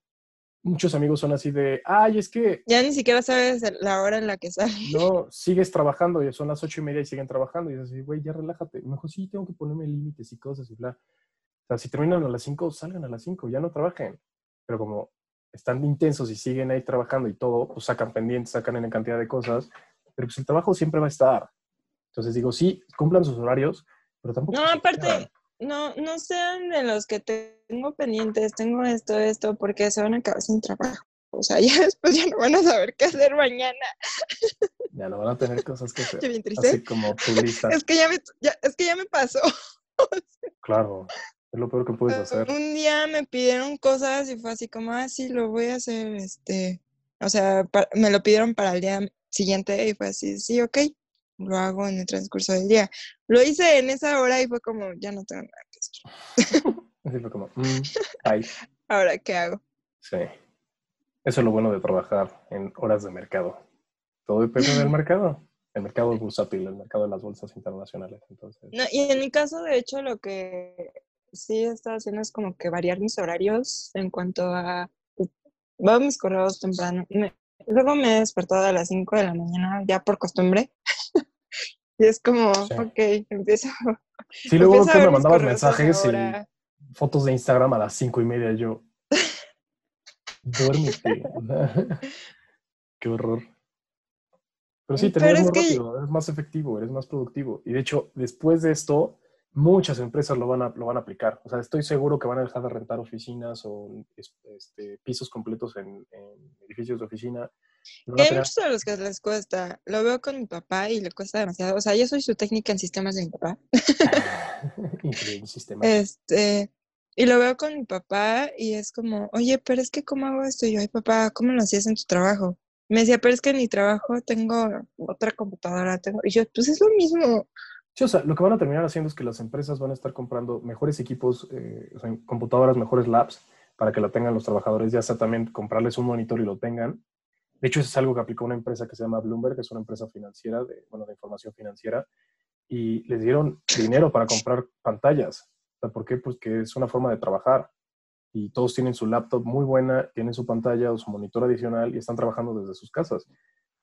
muchos amigos son así de, ay, es que
Ya ni siquiera sabes la hora en la que sale.
no, sigues trabajando y son las ocho y media y siguen trabajando. Y es así, güey, ya relájate. Mejor sí, tengo que ponerme límites y cosas y bla. O sea, si terminan a las cinco, salgan a las cinco, ya no trabajen. Pero como están intensos y siguen ahí trabajando y todo, pues sacan pendientes, sacan en cantidad de cosas. Pero pues el trabajo siempre va a estar. Entonces digo, sí, cumplan sus horarios, pero tampoco.
No, aparte. No, no sean de los que tengo pendientes, tengo esto, esto, porque se van a acabar sin trabajo. O sea, ya después ya no van a saber qué hacer mañana.
Ya no van a tener cosas que hacer.
Bien triste.
Así como tu lista.
Es que ya me, ya- es que ya me pasó.
Claro, es lo peor que puedes hacer.
Un día me pidieron cosas y fue así como, ah, sí, lo voy a hacer, este, o sea, me lo pidieron para el día siguiente y fue así, sí, ok, lo hago en el transcurso del día. Lo hice en esa hora y fue como, ya no tengo nada que hacer.
Así fue como, mm.
Ahora, ¿qué hago?
Sí. Eso es lo bueno de trabajar en horas de mercado. Todo depende del mercado. El mercado es bursátil, el mercado de las bolsas internacionales. Entonces,
No, y en mi caso, de hecho, lo que sí he estado haciendo es como que variar mis horarios en cuanto a... Veo mis correos temprano. Me- luego me he despertado a las 5 de la mañana, ya por costumbre. Y es como,
Sí.
ok, empiezo,
sí, luego
empiezo
que me mandabas mensajes y fotos de Instagram a las cinco y media. Yo, duérmete. Qué horror. Pero sí, te
es
muy
que-
rápido, eres más efectivo, eres más productivo. Y de hecho, después de esto, muchas empresas lo van a, lo van a aplicar. O sea, estoy seguro que van a dejar de rentar oficinas o es- este, pisos completos en, en edificios de oficina. A
hay muchos a los que les cuesta. Lo veo con mi papá y le cuesta demasiado. O sea, yo soy su técnica en sistemas de mi papá.
Increíble sistema.
Este, y lo veo con mi papá y es como, oye, pero es que ¿cómo hago esto? Y yo, ay, papá, ¿cómo lo hacías en tu trabajo? Me decía, pero es que en mi trabajo tengo otra computadora, tengo... Y yo, pues es lo mismo.
Sí, o sea, lo que van a terminar haciendo es que las empresas van a estar comprando mejores equipos, eh, o sea, computadoras, mejores labs, para que lo tengan los trabajadores, ya sea también comprarles un monitor y lo tengan. De hecho, eso es algo que aplicó una empresa que se llama Bloomberg, que es una empresa financiera, de, bueno, de información financiera, y les dieron dinero para comprar pantallas. ¿Por qué? Pues que es una forma de trabajar y todos tienen su laptop muy buena, tienen su pantalla o su monitor adicional y están trabajando desde sus casas.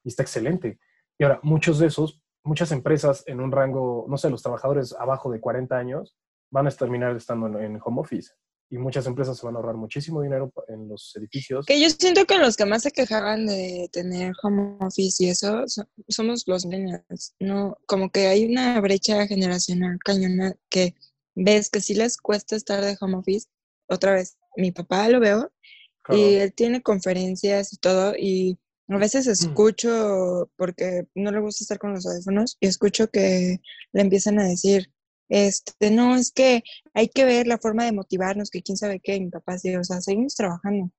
Y está excelente. Y ahora, muchos de esos, muchas empresas en un rango, no sé, los trabajadores abajo de 40 años van a terminar estando en, home office. Y muchas empresas se van a ahorrar muchísimo dinero en los edificios.
Que yo siento que los que más se quejaban de tener home office y eso somos los millennials, ¿no? Como que hay una brecha generacional cañona que ves que sí les cuesta estar de home office. Otra vez, mi papá lo veo y él tiene conferencias y todo y a veces mm. escucho, porque no le gusta estar con los audífonos, y escucho que le empiezan a decir, este, no, es que hay que ver la forma de motivarnos, que quién sabe qué, mi papá dice, o sea, seguimos trabajando.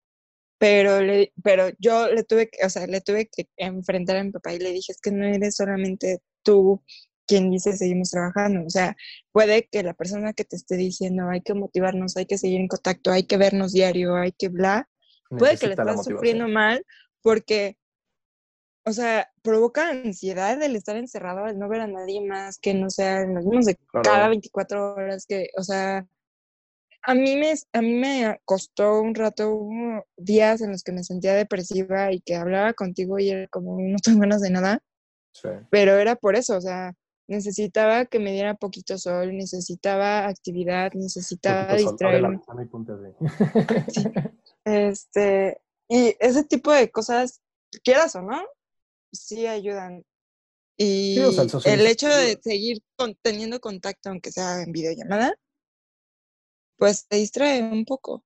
Pero, le, pero yo le tuve, que, o sea, le tuve que enfrentar a mi papá y le dije, es que no eres solamente tú quien dice seguimos trabajando. O sea, puede que la persona que te esté diciendo hay que motivarnos, hay que seguir en contacto, hay que vernos diario, hay que bla, puede que le estés sufriendo mal porque o sea, provoca ansiedad el estar encerrado, el no ver a nadie más que no sea los mismos de cada 24 horas, que, o sea, a mí me, a mí me costó un rato, días en los que me sentía depresiva y que hablaba contigo y era como, no tengo ganas de nada. Pero era por eso, o sea, necesitaba que me diera poquito sol, necesitaba actividad, necesitaba distraerme. Este, y ese tipo de cosas, quieras o no, sí ayudan. Y el, hecho de seguir teniendo contacto, aunque sea en videollamada, pues te distrae un poco.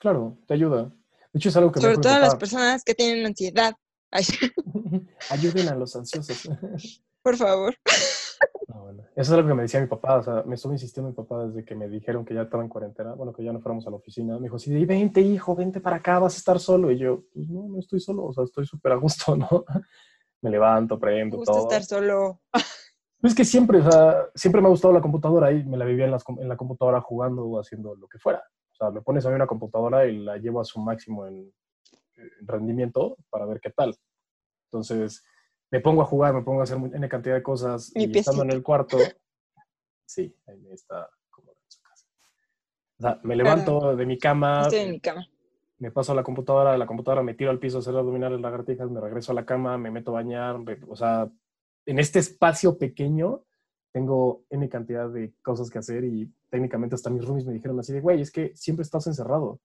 Claro, te ayuda. De hecho, es algo que
Sobre todo a las personas que tienen ansiedad.
Ayuden a los ansiosos.
Por favor.
Eso es algo que me decía mi papá. O sea, me estuvo insistiendo mi papá desde que me dijeron que ya estaba en cuarentena. Bueno, que ya no fuéramos a la oficina. Me dijo, sí, vente, hijo, vente para acá, vas a estar solo. Y yo, pues no, no estoy solo. O sea, estoy súper a gusto, ¿no? Me levanto, prendo,
me gusta estar solo.
Es que siempre, o sea, siempre me ha gustado la computadora y me la vivía en, en la computadora jugando o haciendo lo que fuera. O sea, me pones a mí una computadora y la llevo a su máximo en, rendimiento para ver qué tal. Entonces, me pongo a jugar, me pongo a hacer una cantidad de cosas y estando en el cuarto, sí, ahí está como en su casa. O sea, me levanto de mi cama.
Estoy en mi cama
me paso a la computadora, de la computadora me tiro al piso a hacer abdominales, lagartijas, me regreso a la cama, me meto a bañar, o sea, en este espacio pequeño tengo N cantidad de cosas que hacer y técnicamente hasta mis roomies me dijeron así de, güey, es que siempre estás encerrado.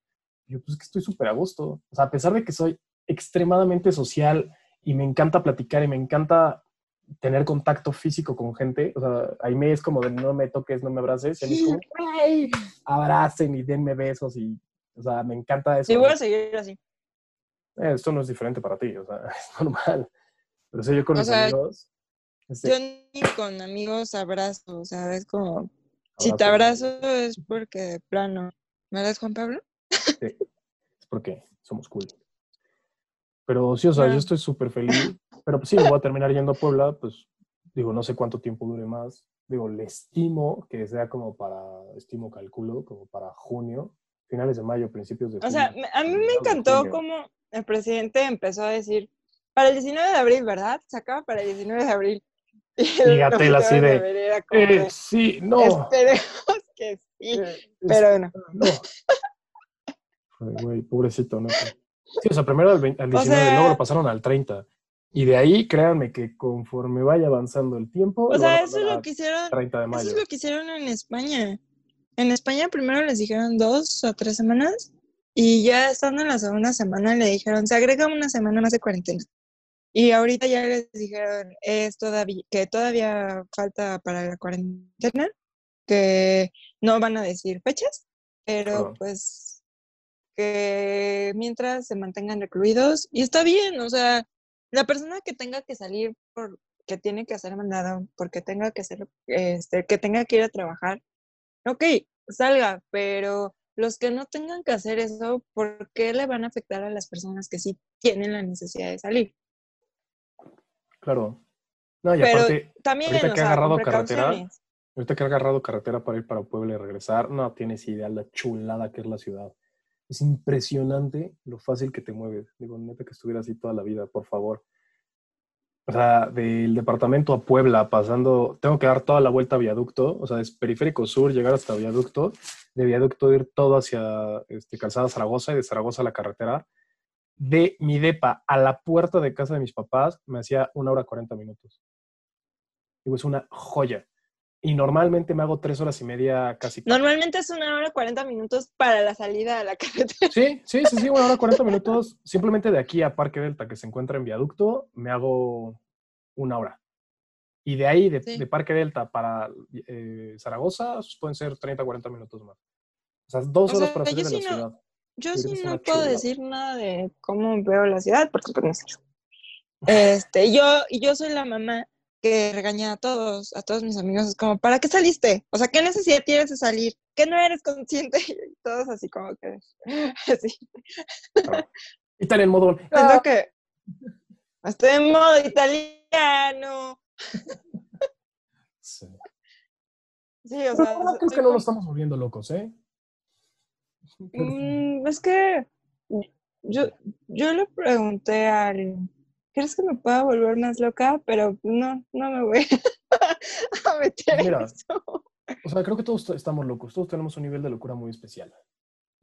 Y yo, pues es que estoy súper a gusto. O sea, a pesar de que soy extremadamente social y me encanta platicar y me encanta tener contacto físico con gente, o sea, ahí me es como de no me toques, no me abraces, y a mí es como, güey, abracen y denme besos y o sea, me encanta eso.
Y voy a seguir así.
Eh, esto no es diferente para ti, o sea, es normal. Pero si yo con mis amigos.
Este yo ni con amigos abrazo, o sea, es como. si te abrazo es porque de plano. ¿Me das Juan Pablo?
Sí, es porque somos cool. Pero sí, o sea, yo estoy súper feliz. Pero pues sí, voy a terminar yendo a Puebla, pues digo, no sé cuánto tiempo dure más. Digo, le estimo que sea como para, estimo, calculo, como para junio, finales de mayo, principios de
O sea, a mí me encantó cómo el presidente empezó a decir, para el 19 de abril, ¿verdad? Se acaba para el 19 de abril.
Y así de, eh, sí, no.
Esperemos que sí, eh, pero bueno. No.
Güey, pobrecito, ¿no? Sí, o sea, primero al, 19, luego lo pasaron al 30. Y de ahí, créanme que conforme vaya avanzando el tiempo.
O sea, eso es lo que hicieron. 30 de mayo. Eso es lo que hicieron en España. En España primero les dijeron dos o tres semanas y ya estando en la segunda semana le dijeron, se agrega una semana más de cuarentena. Y ahorita ya les dijeron es todavía, que todavía falta para la cuarentena, que no van a decir fechas, pero pues que mientras se mantengan recluidos y está bien, o sea, la persona que tenga que salir por que tiene que hacer mandado, porque tenga que hacer, este, que tenga que ir a trabajar, ok, salga, pero los que no tengan que hacer eso, ¿por qué le van a afectar a las personas que sí tienen la necesidad de salir?
Claro. No, y pero aparte, también, ahorita que ha agarrado carretera, ahorita que ha agarrado carretera para ir para Puebla y regresar, no tienes idea la chulada que es la ciudad. Es impresionante lo fácil que te mueves. Digo, neta que estuviera así toda la vida, por favor. O sea, del departamento a Puebla, pasando, tengo que dar toda la vuelta a viaducto, o sea, es periférico sur, llegar hasta viaducto, de viaducto ir todo hacia este, Calzada Zaragoza y de Zaragoza a la carretera. De mi depa a la puerta de casa de mis papás me hacía una hora cuarenta minutos. Digo, es una joya. Y normalmente me hago tres horas y media casi.
Normalmente es una hora cuarenta minutos para la salida a la carretera.
Sí, sí, sí, sí, una hora cuarenta minutos. Simplemente de aquí a Parque Delta, que se encuentra en viaducto, me hago una hora. Y de ahí, de,
Sí.
de Parque Delta para eh, Zaragoza, pueden ser 30, 40 minutos más. O sea, dos
O
horas
sea,
para salir de la
sí no-
ciudad.
Yo
Sí,
no
una
puedo decir nada de cómo veo la ciudad, porque pues no sé. Este, yo, yo soy la mamá que regaña a todos, a todos mis amigos, es como, ¿para qué saliste? O sea, ¿qué necesidad tienes de salir? ¿Que no eres consciente? Y todos así como que, así.
Y están en modo.
Siento
"Ah,
que estoy en modo italiano.
sí".
Sí, o
Pero
sea,
verdad creo que no nos estamos volviendo locos, ¿eh?
Mm, es que yo, yo le pregunté al, ¿crees que me pueda volver más loca? Pero no, no me voy a meter
Mira.
en eso.
O sea, creo que todos estamos locos, todos tenemos un nivel de locura muy especial.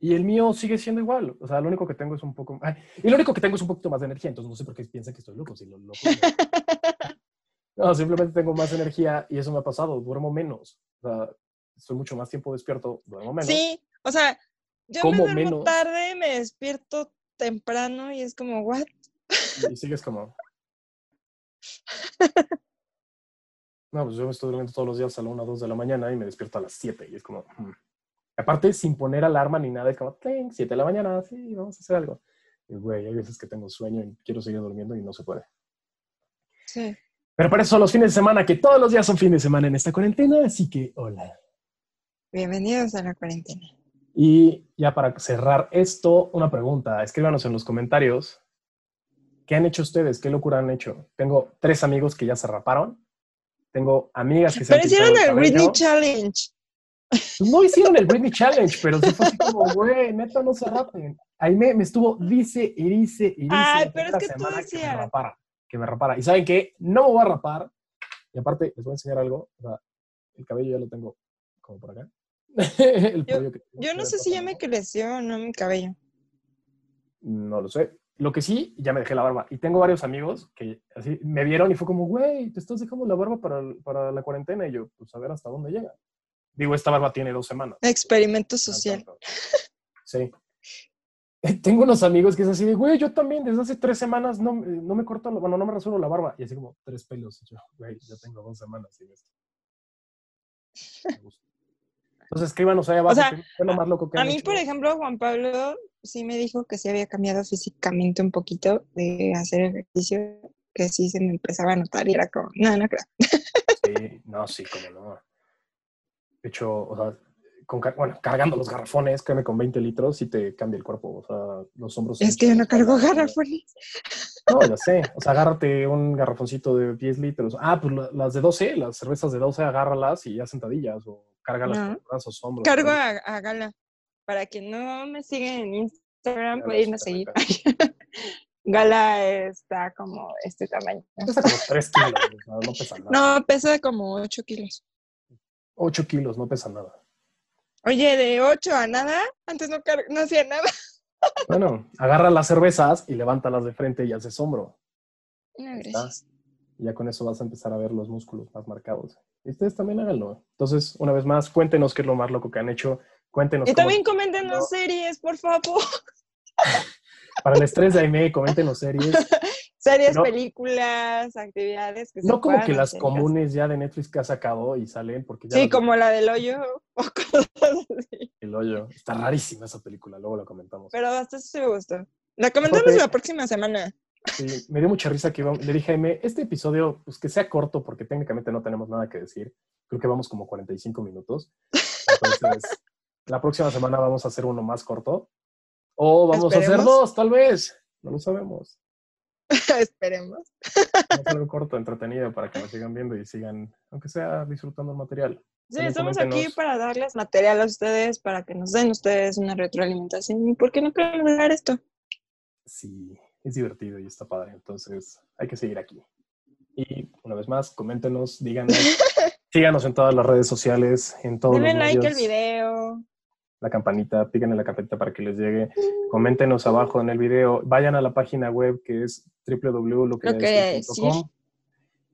Y el mío sigue siendo igual. O sea, lo único que tengo es un poco. ay, y lo único que tengo es un poquito más de energía, entonces no sé por qué piensa que estoy loco. Si lo loco no, simplemente tengo más energía y eso me ha pasado. Duermo menos. O sea, estoy mucho más tiempo despierto, duermo menos.
Sí, o sea, yo me duermo
menos.
tarde, me despierto temprano y es como, ¿what?
Y sigues como. No, pues yo me estoy durmiendo todos los días a la 1 o 2 de la mañana y me despierto a las 7 y es como. hmm. Aparte, sin poner alarma ni nada, es como, "Tling, 7 de la mañana, sí, vamos a hacer algo. Y güey, hay veces que tengo sueño y quiero seguir durmiendo y no se puede.
Sí.
Pero para eso son los fines de semana, que todos los días son fines de semana en esta cuarentena, así que hola.
Bienvenidos a la cuarentena.
Y ya para cerrar esto, una pregunta. Escríbanos en los comentarios. ¿Qué han hecho ustedes? ¿Qué locura han hecho? Tengo tres amigos que ya se raparon. Tengo amigas que se
Pero hicieron el
cabello.
Britney Challenge.
Pues no hicieron el Britney Challenge, pero sí fue así como, güey, neta, no se rapen. Ahí me, me estuvo, dice y dice y dice
Ay, pero es que tú
semana que me
decías.
rapara, que me rapara. Y ¿saben qué? No me voy a rapar. Y aparte, les voy a enseñar algo. O sea, el cabello ya lo tengo como por acá. El
Yo-
que-
Yo no sé si ya me creció o no mi cabello.
No lo sé. Lo que sí, ya me dejé la barba. Y tengo varios amigos que así me vieron y fue como, güey, te estás dejando la barba para, para la cuarentena. Y yo, pues a ver hasta dónde llega. Digo, esta barba tiene dos semanas.
Experimento social.
Sí. Tengo unos amigos que es así de, güey, yo también desde hace tres semanas no, me- no me corto, bueno, no me rasuro la barba. Y así como tres pelos. Y yo, güey, yo tengo dos semanas sin esto. Entonces escríbanos ahí abajo.
sea,
qué es lo más loco que
A mí,
hecho.
por ejemplo, Juan Pablo sí me dijo que sí había cambiado físicamente un poquito de hacer ejercicio, que sí se me empezaba a notar y era como, no, no creo.
Sí, no, sí, como no. De hecho, o sea, con bueno, cargando los garrafones, créeme, con 20 litros sí te cambia el cuerpo. O sea, los hombros.
Es que yo no cargo garrafones.
No, ya sé. O sea, agárrate un garrafoncito de 10 litros. Ah, pues la- las de 12, las cervezas de 12, agárralas y ya sentadillas o cárgalas
No.
con los brazos, hombros.
Cargo a Gala. Para quien no me sigue en Instagram, puede irme a seguir. Gala está como este tamaño.
Pesa como 3 kilos, no pesa nada.
No, pesa como 8 kilos.
8 kilos, no pesa nada.
Oye, de 8 a nada, antes no, no hacía nada.
Bueno, agarra las cervezas y levántalas de frente y haces hombro.
No, gracias.
Y ya con eso vas a empezar a ver los músculos más marcados. Y ustedes también háganlo. Entonces, una vez más, cuéntenos qué es lo más loco que han hecho. Cuéntenos
Y
cómo-
también coméntenos series, por favor.
para el estrés de Aime, coméntenos series.
Series,
No.
películas, actividades que se
No como que las comunes ya de Netflix que ha sacado y salen porque ya
Sí, como la del hoyo o cosas así.
el hoyo. Está rarísima esa película, luego la comentamos.
Pero hasta eso sí me gustó. La comentamos
Aparte-
la próxima semana.
Sí, me dio mucha risa que iba- le dije a Aime, este episodio, pues que sea corto porque técnicamente no tenemos nada que decir. Creo que vamos como 45 minutos. Entonces, la próxima semana vamos a hacer uno más corto. O vamos a hacer dos, tal vez. No lo sabemos.
Esperemos.
Es algo corto, entretenido para que nos sigan viendo y sigan, aunque sea disfrutando el material.
Sí, estamos aquí para darles material a ustedes, para que nos den ustedes una retroalimentación. ¿Y por qué no quieren hablar esto?
Sí, es divertido y está padre. Entonces, hay que seguir aquí. Y una vez más, coméntenos, díganos, síganos en todas las redes sociales, en todos
Denle
los
like al video.
La campanita, píquenle la campanita para que les llegue. Coméntenos abajo en el video, vayan a la página web que es www.loquerecir.com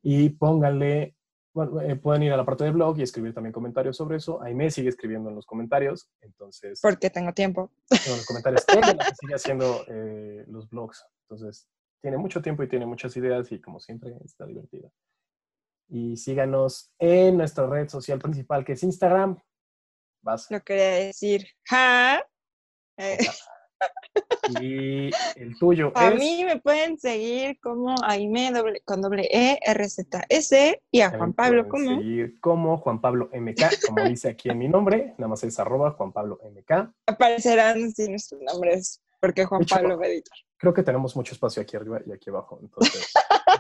y pónganle, bueno, eh, pueden ir a la parte del blog y escribir también comentarios sobre eso. Aime sigue escribiendo en los comentarios, entonces
Porque tengo tiempo.
en los comentarios que sigue haciendo eh, los blogs. Entonces, tiene mucho tiempo y tiene muchas ideas y como siempre está divertida. Y síganos en nuestra red social principal que es Instagram. Vas.
Lo quería decir. Ja. Eh,
Y el tuyo
a
es
mí me pueden seguir como Aime doble- con doble E, R, Z, S y a Juan Pablo como.
seguir como Juan Pablo MK, como dice aquí en mi nombre, nada más es arroba Juan Pablo MK.
Aparecerán sin nuestros nombres, porque Juan
hecho,
Pablo va a editar.
Creo que tenemos mucho espacio aquí arriba y aquí abajo, entonces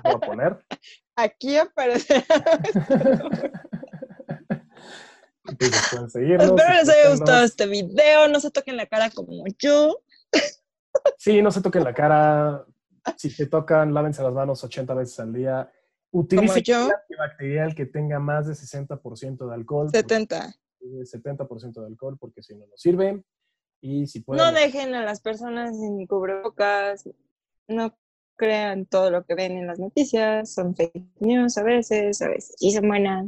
voy a poner.
Aquí aparecerá.
Entonces pueden seguirnos.
Espero les haya gustado este video. No se toquen la cara como yo.
Sí, no se toquen la cara. Si te tocan, lávense las manos 80 veces al día. Utilice
yo.
gel antibacterial que tenga más de 60% de alcohol. porque-
70.
eh, 70% de alcohol, porque si no, no sirve. Y si pueden,
No dejen a las personas sin cubrebocas. No crean todo lo que ven en las noticias. Son fake news a veces, a veces sí son buenas.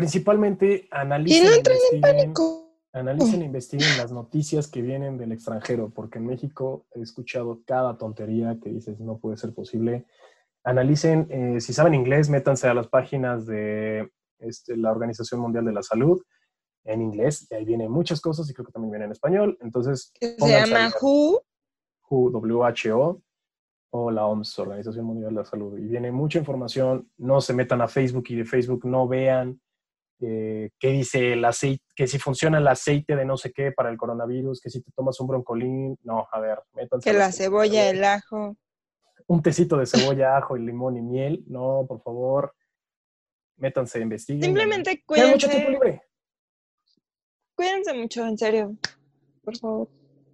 Principalmente analicen,
no entren en
investiguen,
pánico.
analicen e investiguen las noticias que vienen del extranjero, porque en México he escuchado cada tontería que dices no puede ser posible. Analicen, eh, si saben inglés, métanse a las páginas de este, la Organización Mundial de la Salud en inglés, y ahí vienen muchas cosas y creo que también vienen en español. Entonces,
se llama. WHO,
WHO o la OMS, Organización Mundial de la Salud. Y viene mucha información. No se metan a Facebook y de Facebook no vean eh, qué dice el aceite, que si funciona el aceite de no sé qué para el coronavirus, que si te tomas un broncolín. No, a ver, métanse.
Que la cebolla, el ajo.
Un tecito de cebolla, ajo, y limón y miel. No, por favor. Métanse, investiguen.
Simplemente
Tengan mucho tiempo
cuídense.
libre.
Cuídense mucho, en serio. Por favor.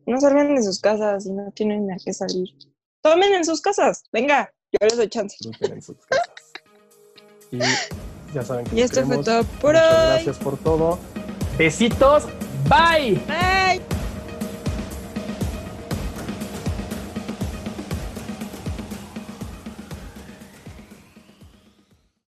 No salgan de sus casas y no tienen a qué salir. Tomen en sus casas. Venga, yo les doy chance.
Disfruten en sus casas. Y ya saben que
Y esto fue
queremos.
todo por
Muchas
hoy.
gracias por todo. Besitos. Bye.
Bye.